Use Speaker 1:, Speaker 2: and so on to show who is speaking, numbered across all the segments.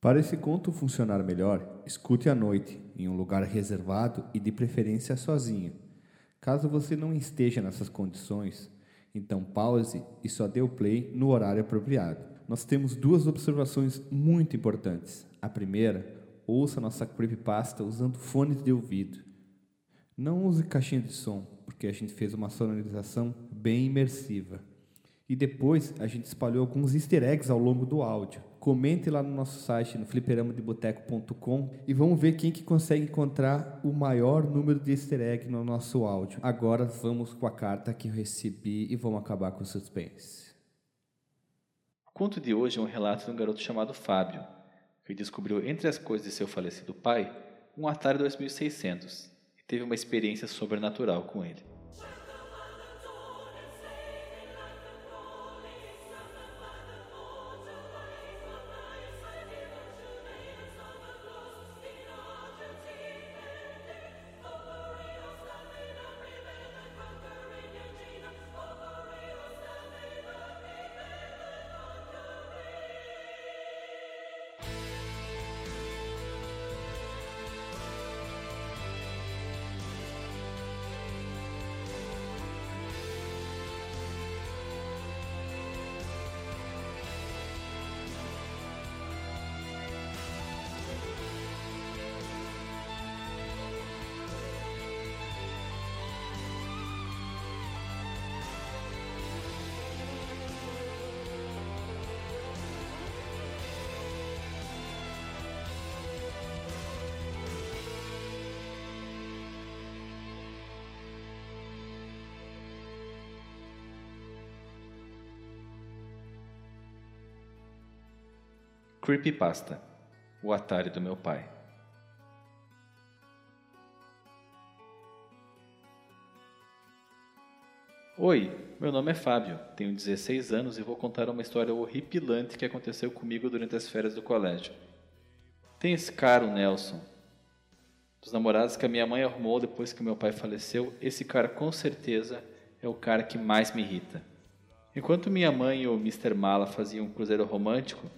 Speaker 1: Para esse conto funcionar melhor, escute à noite, em um lugar reservado e de preferência sozinho. Caso você não esteja nessas condições, então pause e só dê o play no horário apropriado. Nós temos duas observações muito importantes. A primeira, ouça nossa creepypasta usando fones de ouvido. Não use caixinha de som, porque a gente fez uma sonorização bem imersiva. E depois a gente espalhou alguns easter eggs ao longo do áudio. Comente lá no nosso site, no fliperamadeboteco.com e vamos ver quem que consegue encontrar o maior número de easter egg no nosso áudio. Agora vamos com a carta que eu recebi e vamos acabar com o suspense.
Speaker 2: O conto de hoje é um relato de um garoto chamado Fábio, que descobriu entre as coisas de seu falecido pai um Atari 2600 e teve uma experiência sobrenatural com ele. Creepypasta O Atari do meu pai. Oi, meu nome é Fábio, tenho 16 anos e vou contar uma história horripilante que aconteceu comigo durante as férias do colégio. Tem esse cara, o Nelson. Dos namorados que a minha mãe arrumou depois que meu pai faleceu, esse cara com certeza é o cara que mais me irrita. Enquanto minha mãe e o Mr. Mala faziam um cruzeiro romântico,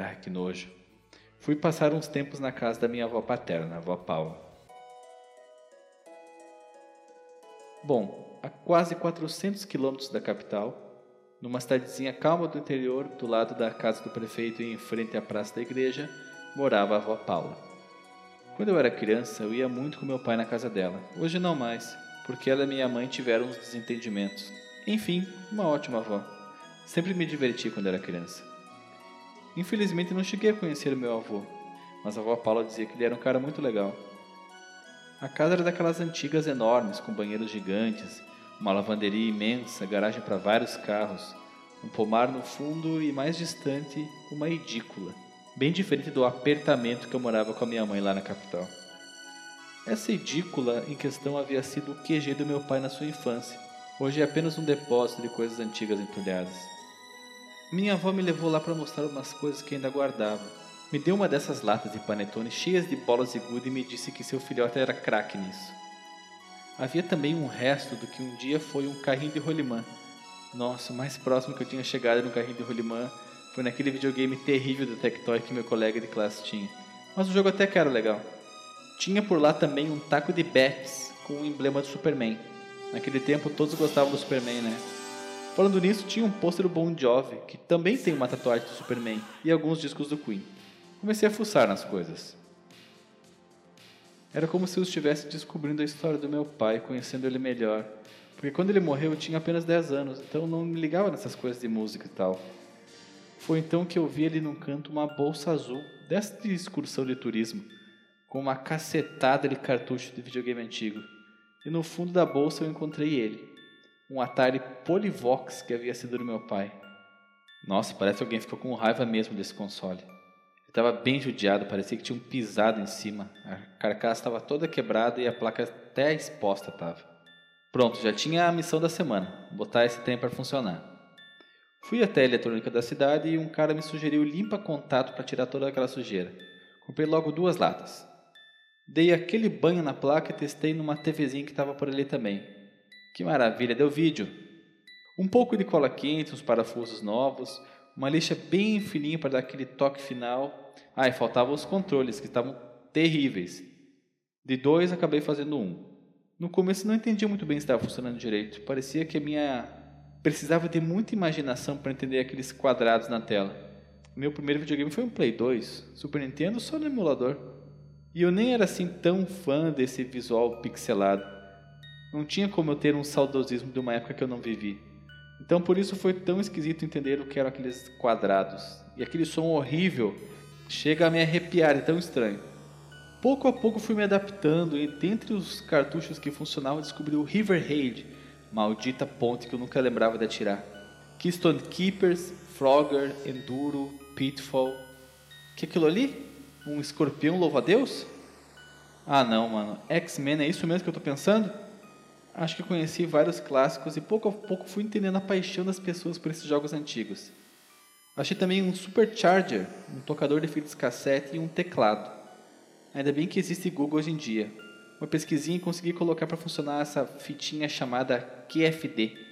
Speaker 2: ah, que nojo. Fui passar uns tempos na casa da minha avó paterna, a avó Paula. Bom, a quase 400 quilômetros da capital, numa cidadezinha calma do interior, do lado da casa do prefeito e em frente à praça da igreja, morava a avó Paula. Quando eu era criança, eu ia muito com meu pai na casa dela. Hoje não mais, porque ela e minha mãe tiveram uns desentendimentos. Enfim, uma ótima avó. Sempre me diverti quando era criança. Infelizmente não cheguei a conhecer meu avô, mas a avó Paula dizia que ele era um cara muito legal. A casa era daquelas antigas enormes, com banheiros gigantes, uma lavanderia imensa, garagem para vários carros, um pomar no fundo e mais distante, uma edícula, bem diferente do apertamento que eu morava com a minha mãe lá na capital. Essa edícula em questão havia sido o QG do meu pai na sua infância. Hoje é apenas um depósito de coisas antigas entulhadas. Minha avó me levou lá para mostrar umas coisas que ainda guardava. Me deu uma dessas latas de panetone cheias de bolas de gude e me disse que seu filhote era craque nisso. Havia também um resto do que um dia foi um carrinho de rolimã. Nossa, o mais próximo que eu tinha chegado no carrinho de rolimã foi naquele videogame terrível do Tectoy que meu colega de classe tinha. Mas o jogo até que era legal. Tinha por lá também um taco de bats com o emblema do Superman. Naquele tempo todos gostavam do Superman, né? Falando nisso, tinha um pôster do Bon Jovi, que também tem uma tatuagem do Superman, e alguns discos do Queen. Comecei a fuçar nas coisas. Era como se eu estivesse descobrindo a história do meu pai, conhecendo ele melhor. Porque quando ele morreu eu tinha apenas 10 anos, então não me ligava nessas coisas de música e tal. Foi então que eu vi ali num canto uma bolsa azul, dessa de excursão de turismo, com uma cacetada de cartuchos de videogame antigo. E no fundo da bolsa eu encontrei ele, um Atari Polyvox que havia sido do meu pai. Nossa, parece que alguém ficou com raiva mesmo desse console. Ele estava bem judiado, parecia que tinha um pisado em cima. A carcaça estava toda quebrada e a placa até exposta estava. Pronto, já tinha a missão da semana, botar esse trem para funcionar. Fui até a eletrônica da cidade e um cara me sugeriu limpa contato para tirar toda aquela sujeira. Comprei logo duas latas. Dei aquele banho na placa e testei numa TVzinha que estava por ali também. Que maravilha, deu vídeo. Um pouco de cola quente, uns parafusos novos, uma lixa bem fininha para dar aquele toque final Ah, e faltavam os controles, que estavam terríveis. De dois, acabei fazendo um. No começo não entendia muito bem se estava funcionando direito. Parecia que a minha precisava de muita imaginação para entender aqueles quadrados na tela. Meu primeiro videogame foi um Play 2, Super Nintendo só no emulador. E eu nem era assim tão fã desse visual pixelado. Não tinha como eu ter um saudosismo de uma época que eu não vivi. Então por isso foi tão esquisito entender o que eram aqueles quadrados. E aquele som horrível chega a me arrepiar, é tão estranho. Pouco a pouco fui me adaptando e dentre os cartuchos que funcionavam descobri o River Raid, maldita ponte que eu nunca lembrava de atirar. Keystone Keepers, Frogger, Enduro, Pitfall. Que aquilo ali? Um escorpião louva-a-Deus? Ah não, mano. X-Men é isso mesmo que eu tô pensando? Acho que conheci vários clássicos e pouco a pouco fui entendendo a paixão das pessoas por esses jogos antigos. Achei também um Supercharger, um tocador de fitas cassete e um teclado. Ainda bem que existe Google hoje em dia. Uma pesquisinha e consegui colocar para funcionar essa fitinha chamada QFD.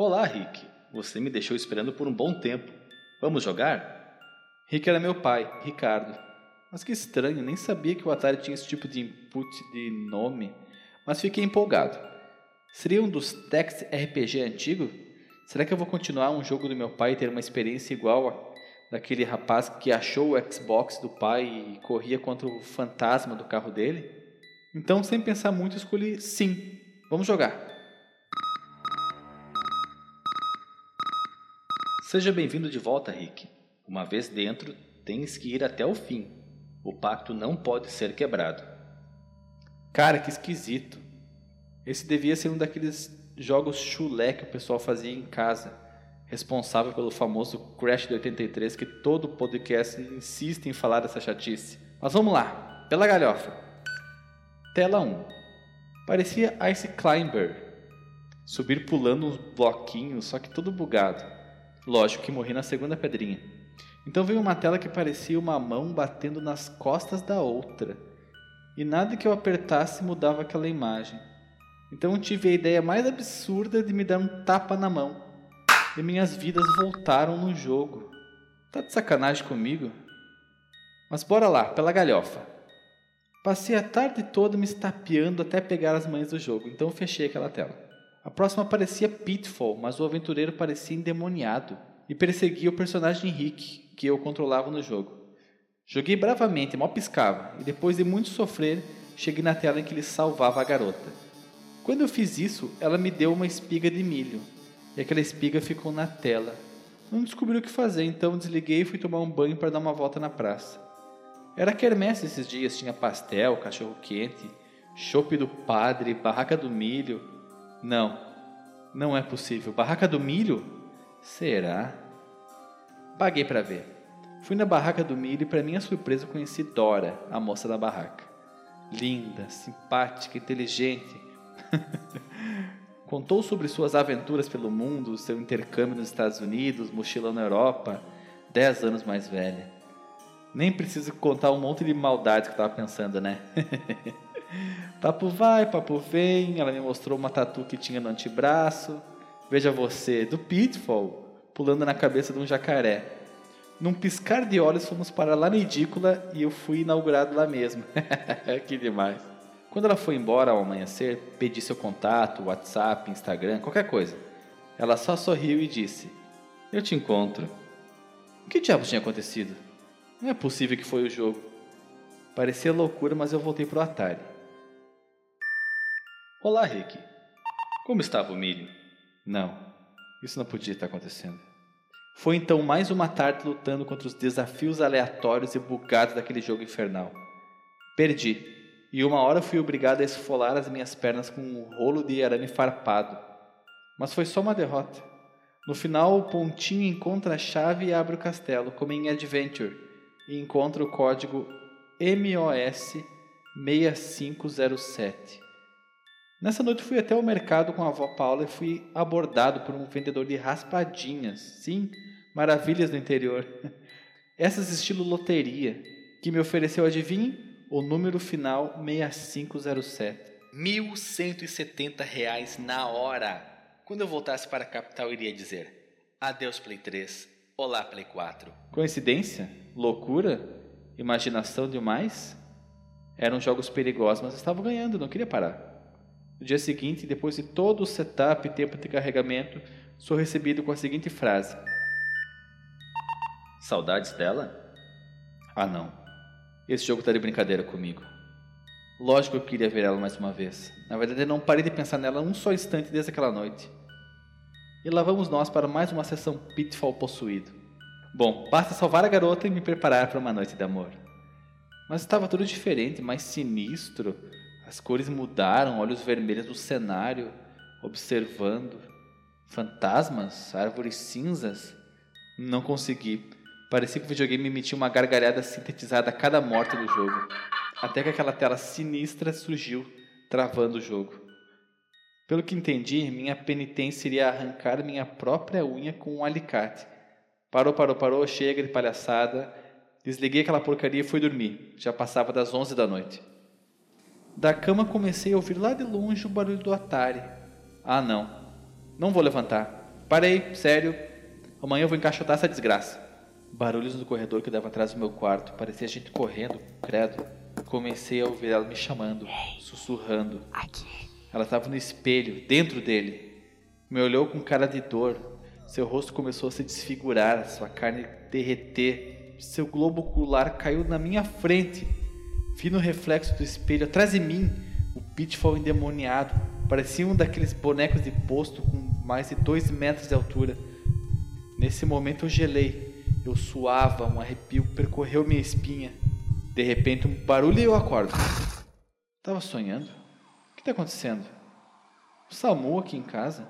Speaker 2: Olá, Rick. Você me deixou esperando por um bom tempo. Vamos jogar? Rick era meu pai, Ricardo. Mas que estranho, nem sabia que o Atari tinha esse tipo de input de nome mas fiquei empolgado. Seria um dos text RPG antigo? Será que eu vou continuar um jogo do meu pai e ter uma experiência igual a daquele rapaz que achou o Xbox do pai e corria contra o fantasma do carro dele? Então, sem pensar muito, escolhi sim. Vamos jogar. Seja bem-vindo de volta, Rick. Uma vez dentro, tens que ir até o fim. O pacto não pode ser quebrado. Cara, que esquisito. Esse devia ser um daqueles jogos chulé que o pessoal fazia em casa, responsável pelo famoso Crash de 83 que todo podcast insiste em falar dessa chatice. Mas vamos lá, pela galhofa. Tela 1. Parecia Ice Climber. Subir pulando uns bloquinhos, só que tudo bugado. Lógico que morri na segunda pedrinha. Então veio uma tela que parecia uma mão batendo nas costas da outra e nada que eu apertasse mudava aquela imagem. Então tive a ideia mais absurda de me dar um tapa na mão. E minhas vidas voltaram no jogo. Tá de sacanagem comigo? Mas bora lá, pela galhofa. Passei a tarde toda me estapeando até pegar as manhas do jogo, então fechei aquela tela. A próxima parecia Pitfall, mas o aventureiro parecia endemoniado e perseguia o personagem Rick, que eu controlava no jogo. Joguei bravamente, mal piscava, e depois de muito sofrer, cheguei na tela em que ele salvava a garota. Quando eu fiz isso, ela me deu uma espiga de milho, e aquela espiga ficou na tela. Não descobri o que fazer, então desliguei e fui tomar um banho para dar uma volta na praça. Era quermesse esses dias, tinha pastel, cachorro quente, chope do padre, barraca do milho. Não, não é possível. Barraca do milho? Será? Paguei para ver. Fui na barraca do milho e, para minha surpresa, conheci Dora, a moça da barraca. Linda, simpática, inteligente. Contou sobre suas aventuras pelo mundo, seu intercâmbio nos Estados Unidos, mochilão na Europa, dez anos mais velha. Nem preciso contar um monte de maldades que estava pensando, né? papo vai, papo vem. Ela me mostrou uma tatu que tinha no antebraço. Veja você, do Pitfall, pulando na cabeça de um jacaré. Num piscar de olhos fomos para edícula e eu fui inaugurado lá mesmo. que demais. Quando ela foi embora ao amanhecer, pedi seu contato, WhatsApp, Instagram, qualquer coisa. Ela só sorriu e disse: Eu te encontro. O que diabos tinha acontecido? Não é possível que foi o jogo. Parecia loucura, mas eu voltei para o Atari. Olá, Rick. Como estava o milho? Não, isso não podia estar acontecendo. Foi então mais uma tarde lutando contra os desafios aleatórios e bugados daquele jogo infernal. Perdi, e uma hora fui obrigado a esfolar as minhas pernas com um rolo de arame farpado. Mas foi só uma derrota. No final, o pontinho encontra a chave e abre o castelo, como em Adventure, e encontra o código MOS 6507. Nessa noite fui até o mercado com a avó Paula e fui abordado por um vendedor de raspadinhas. Sim, maravilhas do interior. Essas estilo loteria, que me ofereceu, adivinhe, o número final 6507.
Speaker 3: 1.170 reais na hora. Quando eu voltasse para a capital, iria dizer: Adeus, Play 3. Olá, Play 4.
Speaker 2: Coincidência? Loucura? Imaginação demais? Eram jogos perigosos, mas estava ganhando, não queria parar. No dia seguinte, depois de todo o setup e tempo de carregamento, sou recebido com a seguinte frase:
Speaker 3: Saudades dela?
Speaker 2: Ah, não. Esse jogo tá de brincadeira comigo. Lógico que eu queria ver ela mais uma vez. Na verdade, eu não parei de pensar nela um só instante desde aquela noite. E lá vamos nós para mais uma sessão Pitfall possuído. Bom, basta salvar a garota e me preparar para uma noite de amor. Mas estava tudo diferente, mais sinistro. As cores mudaram, olhos vermelhos do cenário, observando. Fantasmas, árvores cinzas. Não consegui. Parecia que o videogame emitia uma gargalhada sintetizada a cada morte do jogo. Até que aquela tela sinistra surgiu, travando o jogo. Pelo que entendi, minha penitência seria arrancar minha própria unha com um alicate. Parou, parou, parou, chega de palhaçada. Desliguei aquela porcaria e fui dormir. Já passava das 11 da noite. Da cama comecei a ouvir lá de longe o barulho do Atari. Ah, não. Não vou levantar. Parei, sério. Amanhã eu vou encaixotar essa desgraça. Barulhos no corredor que dava atrás do meu quarto. Parecia gente correndo, credo. Comecei a ouvir ela me chamando, sussurrando. Ela estava no espelho, dentro dele. Me olhou com cara de dor. Seu rosto começou a se desfigurar, sua carne derreter. Seu globo ocular caiu na minha frente. Vi no reflexo do espelho atrás de mim o Pitfall endemoniado. Parecia um daqueles bonecos de posto com mais de dois metros de altura. Nesse momento eu gelei. Eu suava, um arrepio percorreu minha espinha. De repente, um barulho e eu acordo. Estava sonhando? O que está acontecendo? O Samu aqui em casa?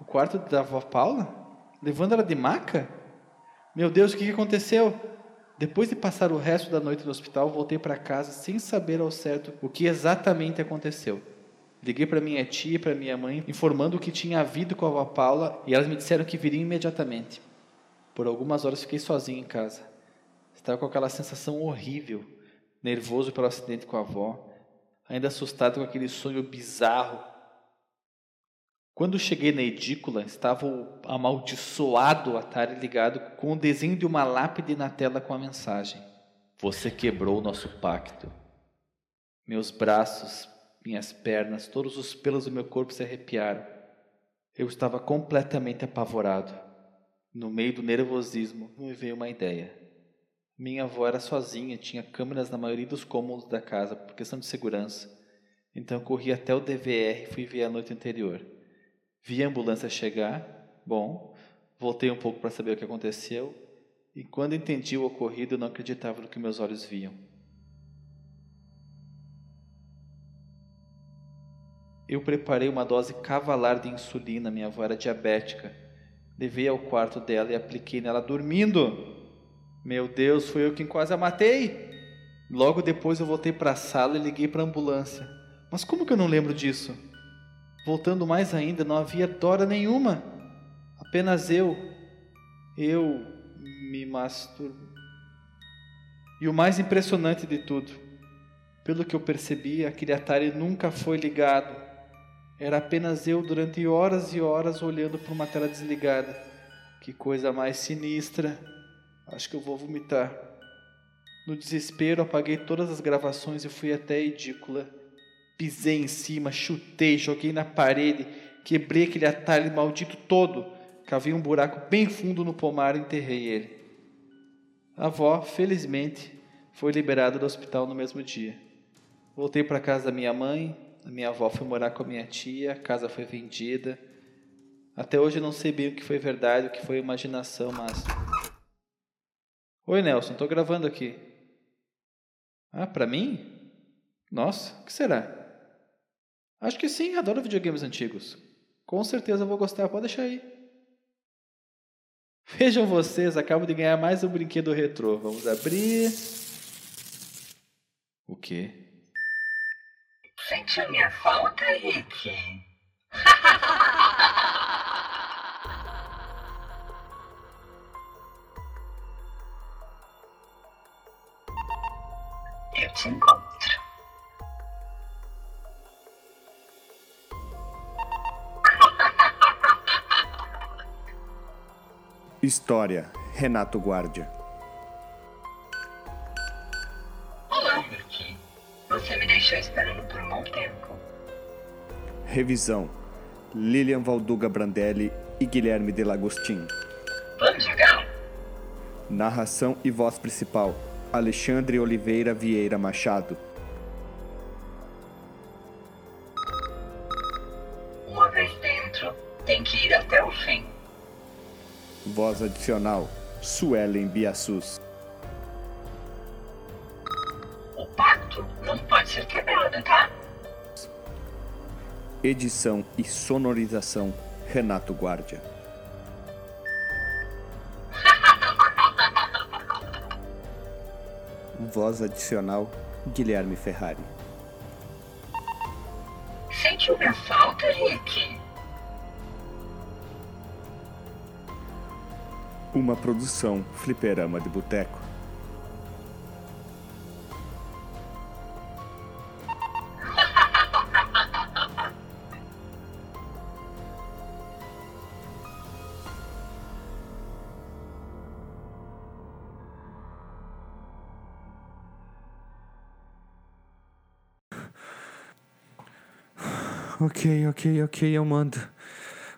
Speaker 2: O quarto da avó Paula? Levando ela de maca? Meu Deus, o que aconteceu? Depois de passar o resto da noite no hospital, voltei para casa sem saber ao certo o que exatamente aconteceu. Liguei para minha tia e para minha mãe, informando o que tinha havido com a avó Paula, e elas me disseram que viriam imediatamente. Por algumas horas fiquei sozinho em casa. Estava com aquela sensação horrível, nervoso pelo acidente com a avó, ainda assustado com aquele sonho bizarro. Quando cheguei na edícula, estava o amaldiçoado Atari ligado com o desenho de uma lápide na tela com a mensagem: Você quebrou o nosso pacto. Meus braços, minhas pernas, todos os pelos do meu corpo se arrepiaram. Eu estava completamente apavorado. No meio do nervosismo, me veio uma ideia. Minha avó era sozinha, tinha câmeras na maioria dos cômodos da casa por questão de segurança. Então corri até o DVR e fui ver a noite anterior. Vi a ambulância chegar, bom, voltei um pouco para saber o que aconteceu, e quando entendi o ocorrido, não acreditava no que meus olhos viam. Eu preparei uma dose cavalar de insulina, minha avó era diabética. Levei ao quarto dela e apliquei nela dormindo. Meu Deus, foi eu quem quase a matei. Logo depois eu voltei para a sala e liguei para a ambulância. Mas como que eu não lembro disso? Voltando mais ainda, não havia Dora nenhuma. Apenas eu. Eu me masturbo. E o mais impressionante de tudo, pelo que eu percebi, aquele Atari nunca foi ligado. Era apenas eu durante horas e horas olhando para uma tela desligada. Que coisa mais sinistra. Acho que eu vou vomitar. No desespero, apaguei todas as gravações e fui até a edícula. Pisei em cima, chutei, joguei na parede, quebrei aquele atalho maldito todo. Cavei um buraco bem fundo no pomar e enterrei ele. A avó, felizmente, foi liberada do hospital no mesmo dia. Voltei para casa da minha mãe, a minha avó foi morar com a minha tia, a casa foi vendida. Até hoje eu não sei bem o que foi verdade, o que foi imaginação, mas Oi, Nelson, estou gravando aqui. Ah, para mim? Nossa, o que será? Acho que sim, adoro videogames antigos. Com certeza vou gostar, pode deixar aí. Vejam vocês, acabo de ganhar mais um brinquedo retrô. Vamos abrir. O quê?
Speaker 4: Sentiu minha falta, Rick?
Speaker 1: História, Renato Guardia.
Speaker 4: Olá, Rick. Você me deixou esperando por um bom tempo.
Speaker 1: Revisão, Lilian Valduga Brandelli e Guilherme Delagostin.
Speaker 4: Plano de galo?
Speaker 1: Narração e voz principal, Alexandre Oliveira Vieira Machado. Voz adicional, Suelen Biassus.
Speaker 4: O pacto não pode ser quebrado, tá?
Speaker 1: Edição e sonorização, Renato Guardia. Voz adicional, Guilherme Ferrari.
Speaker 4: Sentiu minha falta, Rick?
Speaker 1: Uma produção Fliperama de Boteco. Ok, ok, ok, eu mando.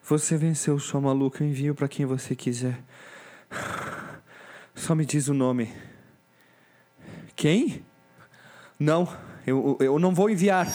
Speaker 1: Você venceu, sua maluca. Envio pra quem você quiser. Só me diz o nome. Quem? Não, eu, eu não vou enviar.